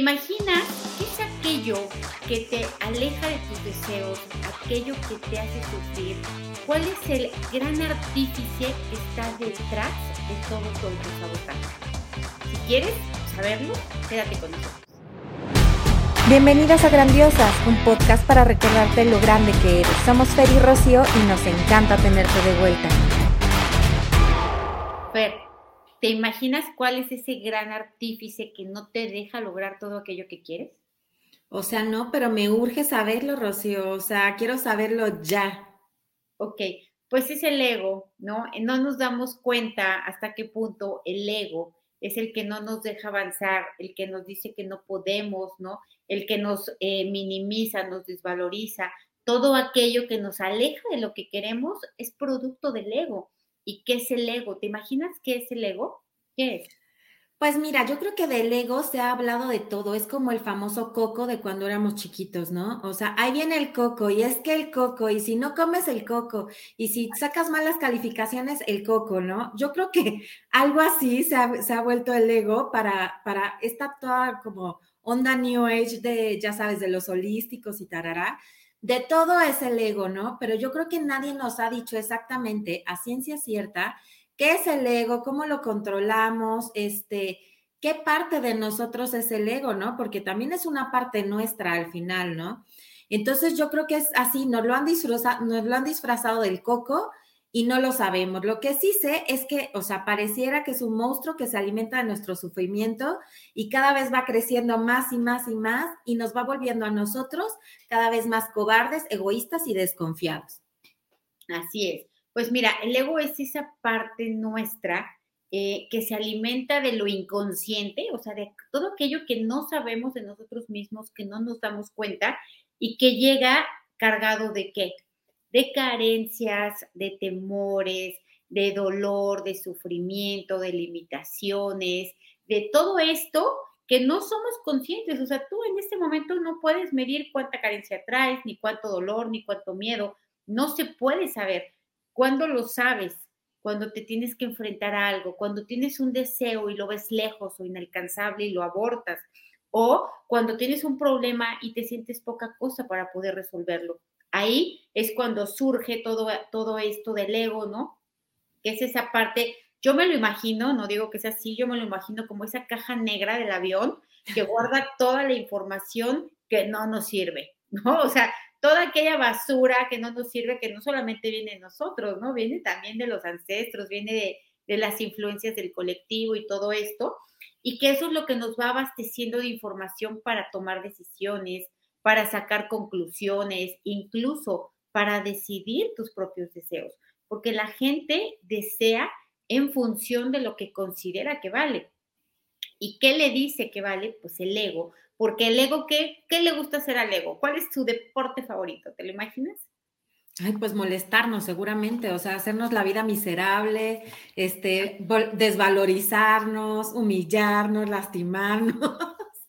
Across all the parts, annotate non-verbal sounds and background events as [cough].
imaginas qué es aquello que te aleja de tus deseos, aquello que te hace sufrir? ¿Cuál es el gran artífice que está detrás de todo tu autosabotaje? Si quieres saberlo, quédate con nosotros. Bienvenidas a Grandiosas, un podcast para recordarte lo grande que eres. Somos Fer y Rocío y nos encanta tenerte de vuelta. Fer, ¿te imaginas cuál es ese gran artífice que no te deja lograr todo aquello que quieres? O sea, no, pero me urge saberlo, Rocío. O sea, quiero saberlo ya. Ok, pues es el ego, ¿no? No nos damos cuenta hasta qué punto el ego es el que no nos deja avanzar, el que nos dice que no podemos, ¿no? El que nos eh, minimiza, nos desvaloriza. Todo aquello que nos aleja de lo que queremos es producto del ego. ¿Y qué es el ego? ¿Te imaginas qué es el ego? ¿Qué es? Pues mira, yo creo que del ego se ha hablado de todo. Es como el famoso coco de cuando éramos chiquitos, ¿no? O sea, ahí viene el coco y es que el coco, y si no comes el coco, y si sacas malas calificaciones, el coco, ¿no? Yo creo que [laughs] algo así se ha, vuelto el ego para, para esta toda como onda New Age de, ya sabes, de los holísticos y tarará. De todo es el ego, ¿no? Pero yo creo que nadie nos ha dicho exactamente a ciencia cierta ¿Qué es el ego? ¿Cómo lo controlamos? Este, ¿Qué parte de nosotros es el ego, no? Porque también es una parte nuestra al final, ¿no? Entonces yo creo que es así, nos lo han disfrazado, nos lo han disfrazado del coco y no lo sabemos. Lo que sí sé es que, o sea, pareciera que es un monstruo que se alimenta de nuestro sufrimiento y cada vez va creciendo más y más y más y nos va volviendo a nosotros cada vez más cobardes, egoístas y desconfiados. Así es. Pues mira, el ego es esa parte nuestra eh, que se alimenta de lo inconsciente, o sea, de todo aquello que no sabemos de nosotros mismos, que no nos damos cuenta y que llega cargado de qué? De carencias, de temores, de dolor, de sufrimiento, de limitaciones, de todo esto que no somos conscientes. O sea, tú en este momento no puedes medir cuánta carencia traes, ni cuánto dolor, ni cuánto miedo. No se puede saber ¿Cuándo lo sabes? Cuando te tienes que enfrentar a algo, cuando tienes un deseo y lo ves lejos o inalcanzable y lo abortas, o cuando tienes un problema y te sientes poca cosa para poder resolverlo. Ahí es cuando surge todo, todo esto del ego, ¿no? Que es esa parte, yo me lo imagino, no digo que sea así, yo me lo imagino como esa caja negra del avión que guarda [laughs] toda la información que no nos sirve, ¿no? O sea, toda aquella basura que no nos sirve, que no solamente viene de nosotros, ¿no? Viene también de los ancestros, viene de, de las influencias del colectivo y todo esto, y que eso es lo que nos va abasteciendo de información para tomar decisiones, para sacar conclusiones, incluso para decidir tus propios deseos, porque la gente desea en función de lo que considera que vale. ¿Y qué le dice que vale? Pues el ego, porque el ego, ¿qué, ¿qué le gusta hacer al ego? ¿Cuál es su deporte favorito? ¿Te lo imaginas? Ay, pues molestarnos seguramente, o sea, hacernos la vida miserable, este, desvalorizarnos, humillarnos, lastimarnos.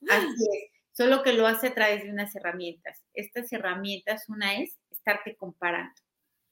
Así es, solo que lo hace a través de unas herramientas. Estas herramientas, una es estarte comparando,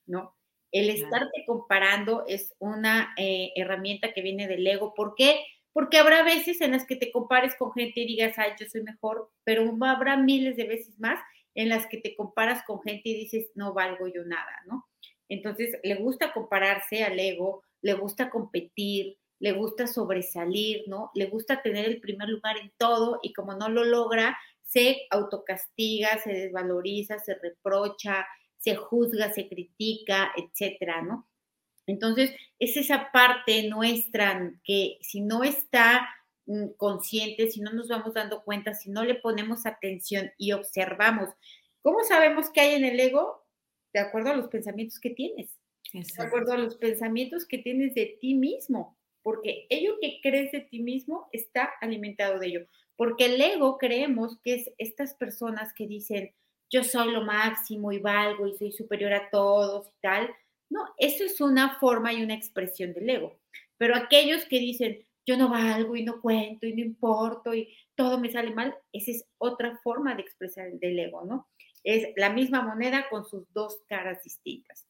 ¿no? El estarte comparando es una eh, herramienta que viene del ego. ¿Por qué? Porque habrá veces en las que te compares con gente y digas, ay, yo soy mejor, pero habrá miles de veces más en las que te comparas con gente y dices, no valgo yo nada, ¿no? Entonces, le gusta compararse al ego, le gusta competir, le gusta sobresalir, ¿no? Le gusta tener el primer lugar en todo y como no lo logra, se autocastiga, se desvaloriza, se reprocha, se juzga, se critica, etcétera, ¿no? Entonces, es esa parte nuestra que si no está mm, consciente, si no nos vamos dando cuenta, si no le ponemos atención y observamos, ¿cómo sabemos qué hay en el ego? De acuerdo a los pensamientos que tienes, de acuerdo a los pensamientos que tienes de ti mismo, porque ello que crees de ti mismo está alimentado de ello. Porque el ego creemos que es estas personas que dicen, yo soy lo máximo y valgo y soy superior a todos y tal, no, eso es una forma y una expresión del ego. Pero aquellos que dicen, yo no valgo y no cuento y no importo y todo me sale mal, esa es otra forma de expresar el del ego, ¿no? Es la misma moneda con sus dos caras distintas.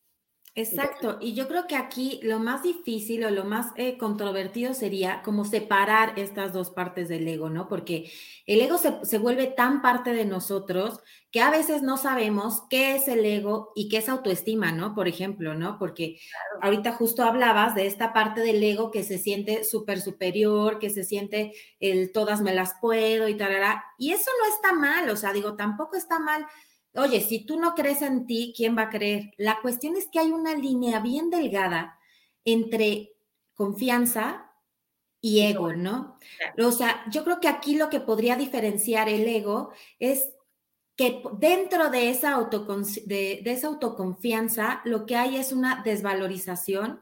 Exacto, y yo creo que aquí lo más difícil o lo más eh, controvertido sería como separar estas dos partes del ego, ¿no? Porque el ego se, vuelve tan parte de nosotros que a veces no sabemos qué es el ego y qué es autoestima, ¿no? Por ejemplo, ¿no? Porque ahorita justo hablabas de esta parte del ego que se siente súper superior, que se siente el todas me las puedo y tal, y eso no está mal, o sea, digo, tampoco está mal Oye, si tú no crees en ti, ¿quién va a creer? La cuestión es que hay una línea bien delgada entre confianza y ego, ¿no? O sea, yo creo que aquí lo que podría diferenciar el ego es que dentro de esa, de, esa autoconfianza lo que hay es una desvalorización,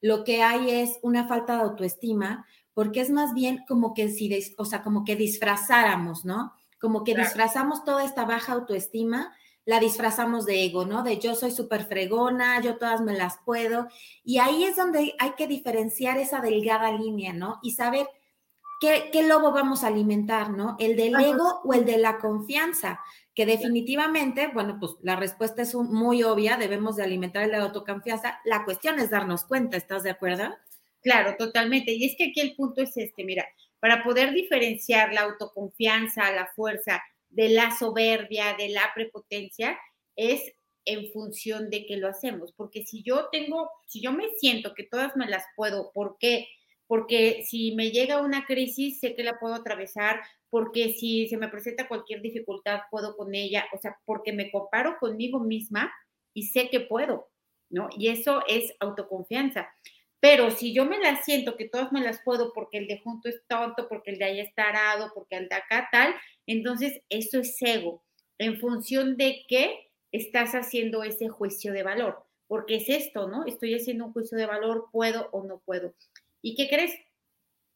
lo que hay es una falta de autoestima, porque es más bien como que si, o sea, como que disfrazáramos, ¿no? Como que disfrazamos toda esta baja autoestima, la disfrazamos de ego, ¿no? De yo soy súper fregona, yo todas me las puedo. Y ahí es donde hay que diferenciar esa delgada línea, ¿no? Y saber qué, lobo vamos a alimentar, ¿no? ¿El del ego o el de la confianza? Que definitivamente, bueno, pues la respuesta es muy obvia, debemos de alimentar el de la autoconfianza. La cuestión es darnos cuenta, ¿estás de acuerdo? Claro, totalmente. Y es que aquí el punto es este, mira, para poder diferenciar la autoconfianza, la fuerza de la soberbia, de la prepotencia, es en función de que lo hacemos. Porque si yo tengo, si yo me siento que todas me las puedo, ¿por qué? Porque si me llega una crisis, sé que la puedo atravesar, porque si se me presenta cualquier dificultad, puedo con ella, o sea, porque me comparo conmigo misma y sé que puedo, ¿no? Y eso es autoconfianza. Pero si yo me las siento que todas me las puedo porque el de junto es tonto, porque el de ahí está arado, porque el de acá tal, entonces eso es ego. En función de qué estás haciendo ese juicio de valor. Porque es esto, ¿no? Estoy haciendo un juicio de valor, puedo o no puedo. ¿Y qué crees?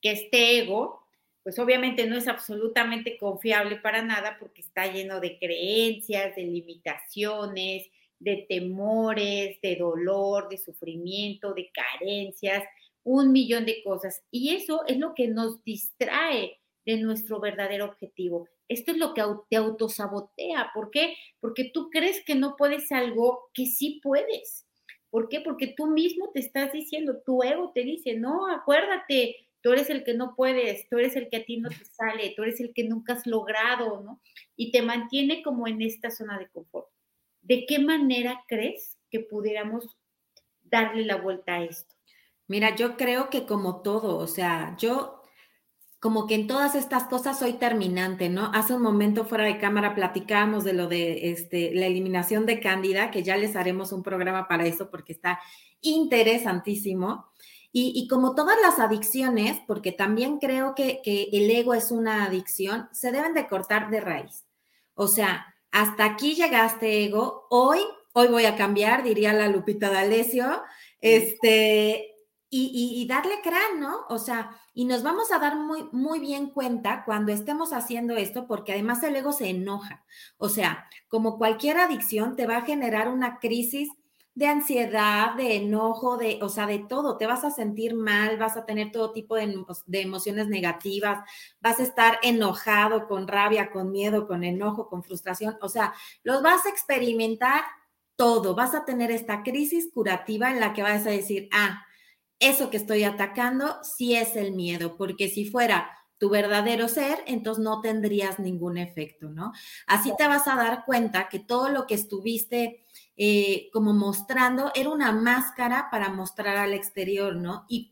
Que este ego, pues obviamente no es absolutamente confiable para nada porque está lleno de creencias, de limitaciones, de temores, de dolor, de sufrimiento, de carencias, un millón de cosas. Y eso es lo que nos distrae de nuestro verdadero objetivo. Esto es lo que te autosabotea. ¿Por qué? Porque tú crees que no puedes algo que sí puedes. ¿Por qué? Porque tú mismo te estás diciendo, tu ego te dice, no, acuérdate, tú eres el que no puedes, tú eres el que a ti no te sale, tú eres el que nunca has logrado, ¿no? Y te mantiene como en esta zona de confort. ¿De qué manera crees que pudiéramos darle la vuelta a esto? Mira, yo creo que como todo, o sea, yo como que en todas estas cosas soy terminante, ¿no? Hace un momento fuera de cámara platicábamos de lo de este, la eliminación de cándida, que ya les haremos un programa para eso porque está interesantísimo. Y, como todas las adicciones, porque también creo que, que el ego es una adicción, se deben de cortar de raíz. O sea, hasta aquí llegaste, ego, hoy, hoy voy a cambiar, diría la Lupita D'Alessio, este, y, y, darle crán, ¿no? O sea, y nos vamos a dar muy, muy bien cuenta cuando estemos haciendo esto, porque además el ego se enoja. O sea, como cualquier adicción, te va a generar una crisis de ansiedad, de enojo, de, o sea, de todo. Te vas a sentir mal, vas a tener todo tipo de, de, emociones negativas, vas a estar enojado, con rabia, con miedo, con enojo, con frustración. O sea, los vas a experimentar todo. Vas a tener esta crisis curativa en la que vas a decir, ah, eso que estoy atacando sí es el miedo, porque si fuera tu verdadero ser, entonces no tendrías ningún efecto, ¿no? Así te vas a dar cuenta que todo lo que estuviste eh, como mostrando, era una máscara para mostrar al exterior, ¿no? Y,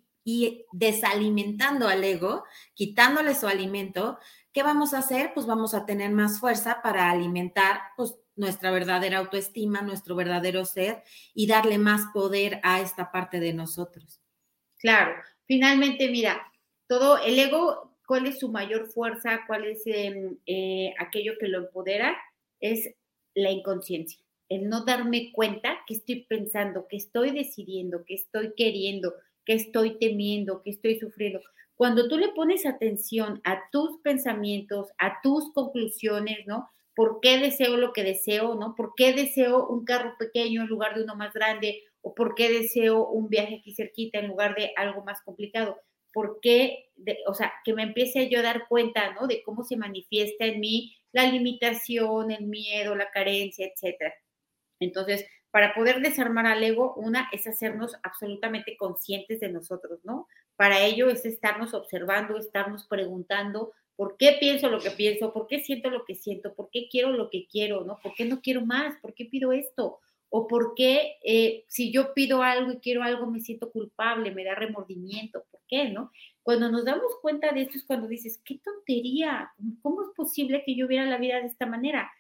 desalimentando al ego, quitándole su alimento, ¿qué vamos a hacer? Pues vamos a tener más fuerza para alimentar, pues, nuestra verdadera autoestima, nuestro verdadero ser y darle más poder a esta parte de nosotros. Claro, finalmente, mira, todo el ego, ¿cuál es su mayor fuerza? ¿Cuál es em, eh, aquello que lo empodera? Es la inconsciencia el no darme cuenta que estoy pensando, que estoy decidiendo, que estoy queriendo, que estoy temiendo, que estoy sufriendo. Cuando tú le pones atención a tus pensamientos, a tus conclusiones, ¿no? ¿Por qué deseo lo que deseo, ¿no? ¿Por qué deseo un carro pequeño en lugar de uno más grande? ¿O por qué deseo un viaje aquí cerquita en lugar de algo más complicado? ¿Por qué? o sea, que me empiece yo a dar cuenta, ¿no? De cómo se manifiesta en mí la limitación, el miedo, la carencia, etcétera. Entonces, para poder desarmar al ego, una es hacernos absolutamente conscientes de nosotros, ¿no? Para ello es estarnos observando, estarnos preguntando por qué pienso lo que pienso, por qué siento lo que siento, por qué quiero lo que quiero, ¿no? ¿Por qué no quiero más? ¿Por qué pido esto? O por qué eh, si yo pido algo y quiero algo me siento culpable, me da remordimiento, ¿por qué, no? Cuando nos damos cuenta de esto es cuando dices, qué tontería, ¿cómo es posible que yo viera la vida de esta manera?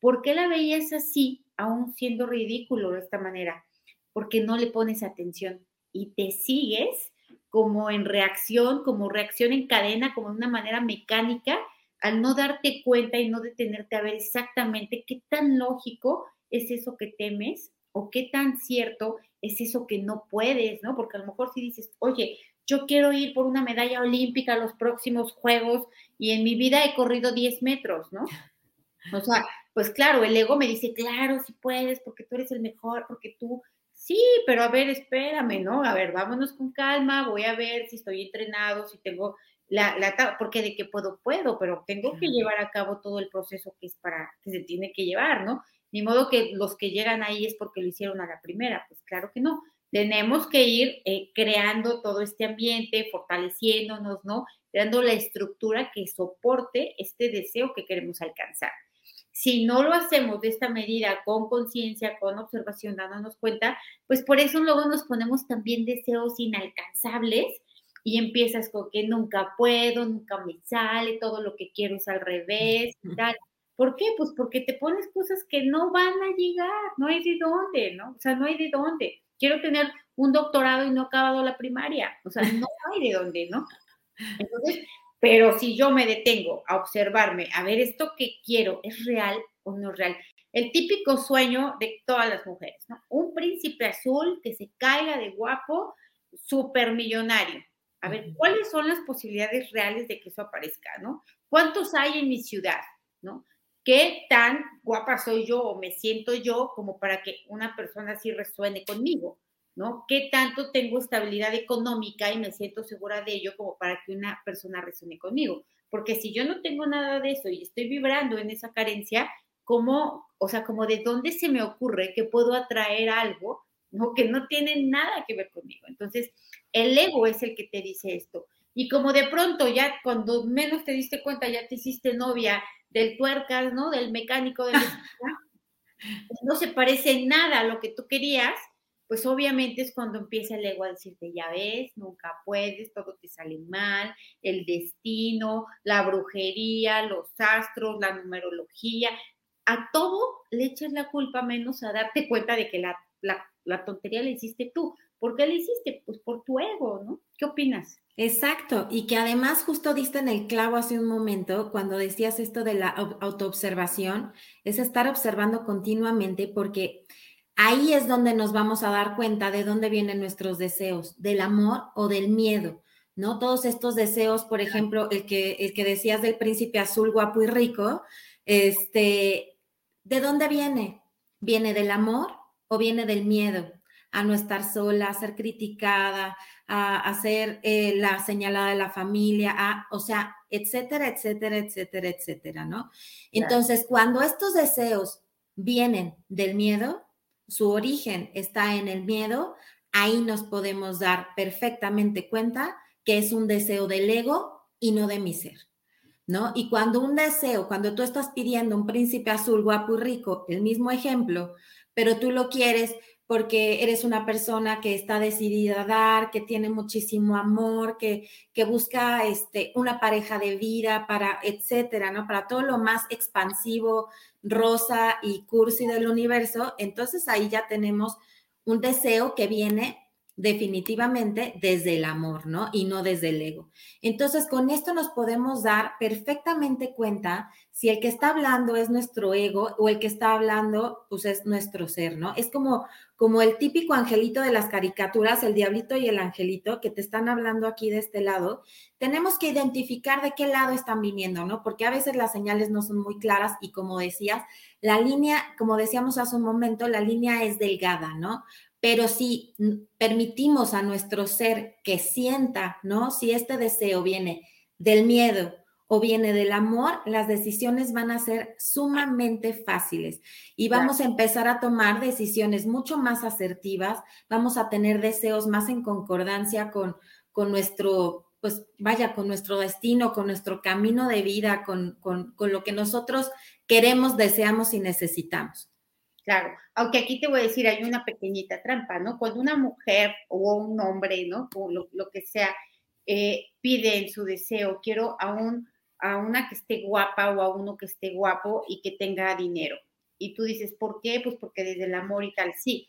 ¿Por qué la veías así, aún siendo ridículo de esta manera? Porque no le pones atención y te sigues como en reacción, como reacción en cadena, como de una manera mecánica, al no darte cuenta y no detenerte a ver exactamente qué tan lógico es eso que temes o qué tan cierto es eso que no puedes, ¿no? Porque a lo mejor si dices, oye, yo quiero ir por una medalla olímpica a los próximos Juegos y en mi vida he corrido 10 metros, ¿no? O sea, pues claro, el ego me dice, claro, si puedes, porque tú eres el mejor, porque tú, sí, pero a ver, espérame, ¿no? A ver, vámonos con calma, voy a ver si estoy entrenado, si tengo la, la porque de que puedo, puedo, pero tengo que llevar a cabo todo el proceso que es para, que se tiene que llevar, ¿no? Ni modo que los que llegan ahí es porque lo hicieron a la primera, pues claro que no. Tenemos que ir eh, creando todo este ambiente, fortaleciéndonos, ¿no? Creando la estructura que soporte este deseo que queremos alcanzar. Si no lo hacemos de esta medida con conciencia, con observación, dándonos cuenta, pues por eso luego nos ponemos también deseos inalcanzables y empiezas con que nunca puedo, nunca me sale, todo lo que quiero es al revés y tal. ¿Por qué? Pues porque te pones cosas que no van a llegar, no hay de dónde, ¿no? O sea, no hay de dónde. Quiero tener un doctorado y no he acabado la primaria, o sea, no hay de dónde, ¿no? Entonces, pero si yo me detengo a observarme, a ver esto que quiero, ¿es real o no es real? El típico sueño de todas las mujeres, ¿no? Un príncipe azul que se caiga de guapo, súper millonario. A ver, ¿cuáles son las posibilidades reales de que eso aparezca, no? ¿Cuántos hay en mi ciudad, no? ¿Qué tan guapa soy yo o me siento yo como para que una persona así resuene conmigo? ¿No? ¿Qué tanto tengo estabilidad económica y me siento segura de ello como para que una persona resuene conmigo? Porque si yo no tengo nada de eso y estoy vibrando en esa carencia, ¿cómo, o sea, como de dónde se me ocurre que puedo atraer algo, ¿no? Que no tiene nada que ver conmigo. Entonces, el ego es el que te dice esto. Y como de pronto ya cuando menos te diste cuenta, ya te hiciste novia del tuercas, ¿no? Del mecánico, del... [laughs] no se parece nada a lo que tú querías, pues obviamente es cuando empieza el ego a decirte, ya ves, nunca puedes, todo te sale mal, el destino, la brujería, los astros, la numerología, a todo le echas la culpa menos a darte cuenta de que la, la, tontería la hiciste tú. ¿Por qué la hiciste? Pues por tu ego, ¿no? ¿Qué opinas? Exacto, y que además justo diste en el clavo hace un momento cuando decías esto de la autoobservación, es estar observando continuamente porque Ahí es donde nos vamos a dar cuenta de dónde vienen nuestros deseos, del amor o del miedo, ¿no? Todos estos deseos, por ejemplo, el que, el que decías del príncipe azul guapo y rico, este, ¿de dónde viene? ¿Viene del amor o viene del miedo? A no estar sola, a ser criticada, a, ser eh, la señalada de la familia, a, o sea, etcétera, etcétera, etcétera, etcétera, ¿no? Entonces, cuando estos deseos vienen del miedo, su origen está en el miedo, ahí nos podemos dar perfectamente cuenta que es un deseo del ego y no de mi ser. ¿No? Y cuando un deseo, cuando tú estás pidiendo un príncipe azul guapo y rico, el mismo ejemplo, pero tú lo quieres porque eres una persona que está decidida a dar, que tiene muchísimo amor, que, que busca este, una pareja de vida para, etcétera, ¿no? Para todo lo más expansivo, rosa y cursi del universo, entonces ahí ya tenemos un deseo que viene definitivamente desde el amor, ¿no? Y no desde el ego. Entonces, con esto nos podemos dar perfectamente cuenta si el que está hablando es nuestro ego o el que está hablando, pues es nuestro ser, ¿no? Es como, como el típico angelito de las caricaturas, el diablito y el angelito que te están hablando aquí de este lado. Tenemos que identificar de qué lado están viniendo, ¿no? Porque a veces las señales no son muy claras y como decías, la línea, como decíamos hace un momento, la línea es delgada, ¿no? Pero si permitimos a nuestro ser que sienta, ¿no? Si este deseo viene del miedo o viene del amor, las decisiones van a ser sumamente fáciles y vamos a empezar a tomar decisiones mucho más asertivas, vamos a tener deseos más en concordancia con, con nuestro, pues vaya, con nuestro destino, con nuestro camino de vida, con, con, con lo que nosotros queremos, deseamos y necesitamos. Claro, aunque aquí te voy a decir, hay una pequeñita trampa, ¿no? Cuando una mujer o un hombre, ¿no? O lo, lo que sea, eh, pide en su deseo, quiero a, un, a una que esté guapa o a uno que esté guapo y que tenga dinero. Y tú dices, ¿por qué? Pues porque desde el amor y tal, sí.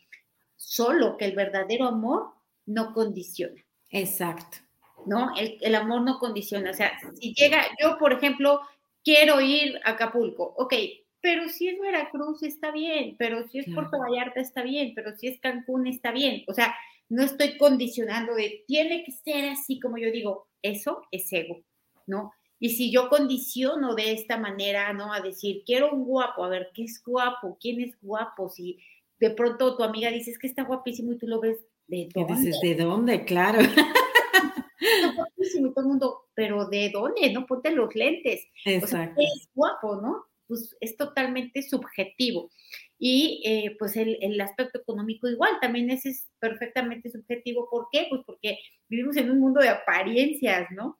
Solo que el verdadero amor no condiciona. Exacto. ¿No? El, el amor no condiciona. O sea, si llega, yo, por ejemplo, quiero ir a Acapulco, ok, pero si es Veracruz está bien, pero si es Puerto Vallarta está bien, pero si es Cancún está bien. O sea, no estoy condicionando de tiene que ser así como yo digo, eso es ego, ¿no? Y si yo condiciono de esta manera, ¿no? A decir, quiero un guapo, a ver, ¿qué es guapo? ¿Quién es guapo? Si de pronto tu amiga dice, es que está guapísimo y tú lo ves, ¿de dónde? Dices, ¿de dónde? Claro. Está guapísimo y todo el mundo, pero ¿de dónde? No ponte los lentes. Exacto. O sea, es guapo, ¿no? pues es totalmente subjetivo. Y eh, pues el, el, aspecto económico igual, también ese es perfectamente subjetivo. ¿Por qué? Pues porque vivimos en un mundo de apariencias, ¿no?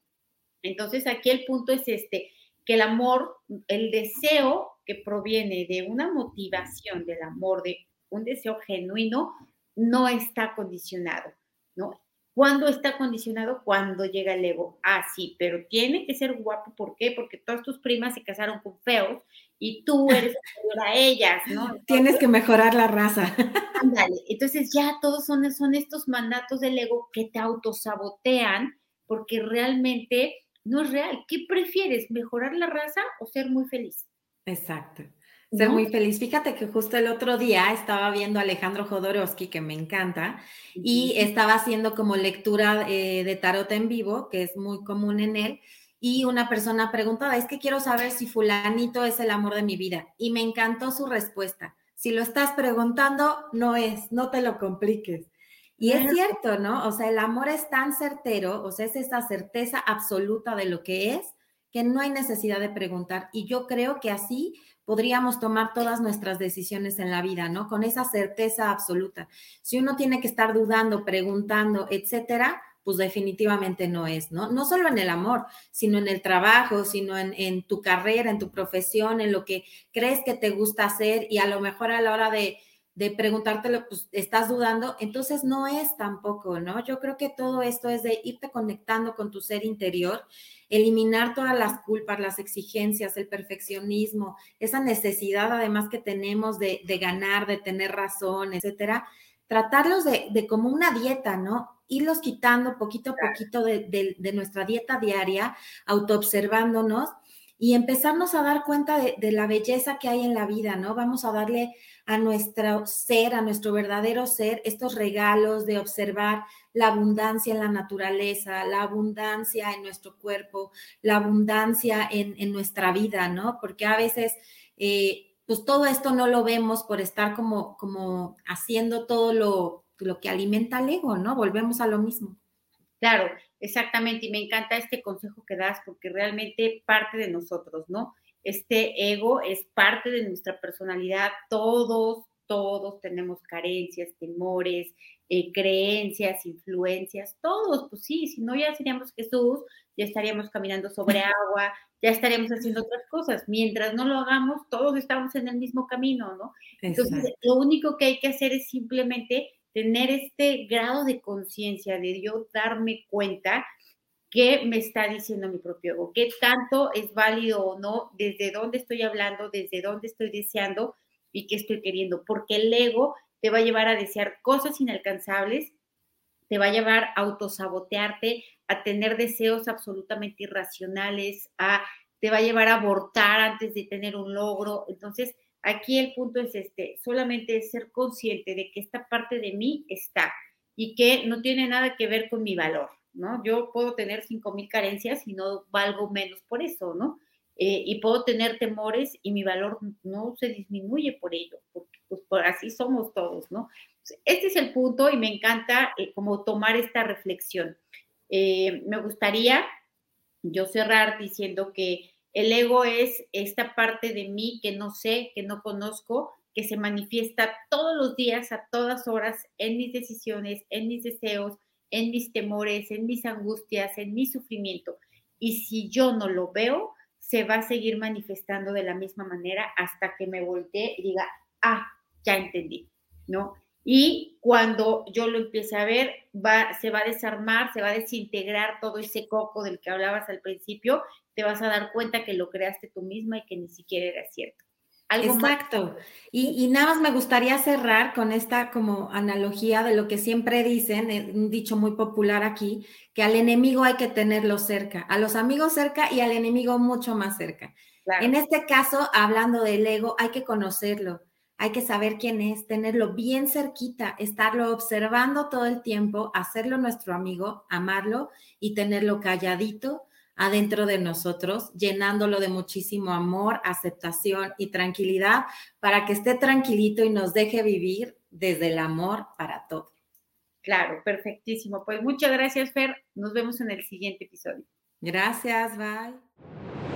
Entonces aquí el punto es este, que el amor, el deseo que proviene de una motivación del amor, de un deseo genuino, no está condicionado, ¿no? ¿Cuándo está condicionado? Cuando llega el ego. Ah, sí, pero tiene que ser guapo. ¿Por qué? Porque todas tus primas se casaron con feos y tú eres [laughs] superior a ellas, ¿no? Tienes que mejorar la raza. [laughs] Ándale. Entonces ya todos son, son estos mandatos del ego que te autosabotean porque realmente no es real. ¿Qué prefieres? ¿Mejorar la raza o ser muy feliz? Exacto ser muy feliz. Fíjate que justo el otro día estaba viendo a Alejandro Jodorowsky, que me encanta, y estaba haciendo como lectura eh, de tarot en vivo, que es muy común en él, y una persona preguntaba, es que quiero saber si fulanito es el amor de mi vida, y me encantó su respuesta. Si lo estás preguntando, no es, no te lo compliques. Y es cierto, ¿no? O sea, el amor es tan certero, o sea, es esa certeza absoluta de lo que es, que no hay necesidad de preguntar. Y yo creo que así podríamos tomar todas nuestras decisiones en la vida, ¿no? Con esa certeza absoluta. Si uno tiene que estar dudando, preguntando, etcétera, pues definitivamente no es, ¿no? No solo en el amor, sino en el trabajo, sino en, en, tu carrera, en tu profesión, en lo que crees que te gusta hacer y a lo mejor a la hora de, de preguntártelo, pues estás dudando, entonces no es tampoco, ¿no? Yo creo que todo esto es de irte conectando con tu ser interior eliminar todas las culpas, las exigencias, el perfeccionismo, esa necesidad además que tenemos de, ganar, de tener razón, etcétera, tratarlos de, como una dieta, ¿no? Irlos quitando poquito a poquito de, de nuestra dieta diaria, autoobservándonos y empezarnos a dar cuenta de, la belleza que hay en la vida, ¿no? Vamos a darle a nuestro ser, a nuestro verdadero ser, estos regalos de observar la abundancia en la naturaleza, la abundancia en nuestro cuerpo, la abundancia en, nuestra vida, ¿no? Porque a veces, eh, pues todo esto no lo vemos por estar como, como haciendo todo lo, lo que alimenta el ego, ¿no? Volvemos a lo mismo. Claro, exactamente. Y me encanta este consejo que das porque realmente parte de nosotros, ¿no? Este ego es parte de nuestra personalidad. Todos, todos tenemos carencias, temores, eh, creencias, influencias, todos, pues sí, si no ya seríamos Jesús, ya estaríamos caminando sobre agua, ya estaríamos haciendo otras cosas. Mientras no lo hagamos, todos estamos en el mismo camino, ¿no? Entonces, lo único que hay que hacer es simplemente tener este grado de conciencia, de yo darme cuenta qué me está diciendo mi propio ego, qué tanto es válido o no, desde dónde estoy hablando, desde dónde estoy deseando y qué estoy queriendo, porque el ego te va a llevar a desear cosas inalcanzables, te va a llevar a autosabotearte, a tener deseos absolutamente irracionales, a, te va a llevar a abortar antes de tener un logro. Entonces, Aquí el punto es este, solamente es ser consciente de que esta parte de mí está y que no tiene nada que ver con mi valor, ¿no? Yo puedo tener 5.000 carencias y no valgo menos por eso, ¿no? Eh, y puedo tener temores y mi valor no se disminuye por ello, porque pues por así somos todos, ¿no? Este es el punto y me encanta eh, como tomar esta reflexión. Eh, me gustaría yo cerrar diciendo que el ego es esta parte de mí que no sé, que no conozco, que se manifiesta todos los días, a todas horas, en mis decisiones, en mis deseos, en mis temores, en mis angustias, en mi sufrimiento. Y si yo no lo veo, se va a seguir manifestando de la misma manera hasta que me voltee y diga, ah, ya entendí, ¿no? Y cuando yo lo empiece a ver, va, se va a desarmar, se va a desintegrar todo ese coco del que hablabas al principio, te vas a dar cuenta que lo creaste tú misma y que ni siquiera era cierto. Exacto. Y, nada más me gustaría cerrar con esta como analogía de lo que siempre dicen, eh, un dicho muy popular aquí, que al enemigo hay que tenerlo cerca, a los amigos cerca y al enemigo mucho más cerca. En este caso, hablando del ego, hay que conocerlo hay que saber quién es, tenerlo bien cerquita, estarlo observando todo el tiempo, hacerlo nuestro amigo, amarlo y tenerlo calladito adentro de nosotros, llenándolo de muchísimo amor, aceptación y tranquilidad para que esté tranquilito y nos deje vivir desde el amor para todo. Claro, perfectísimo. Pues muchas gracias, Fer. Nos vemos en el siguiente episodio. Gracias, bye.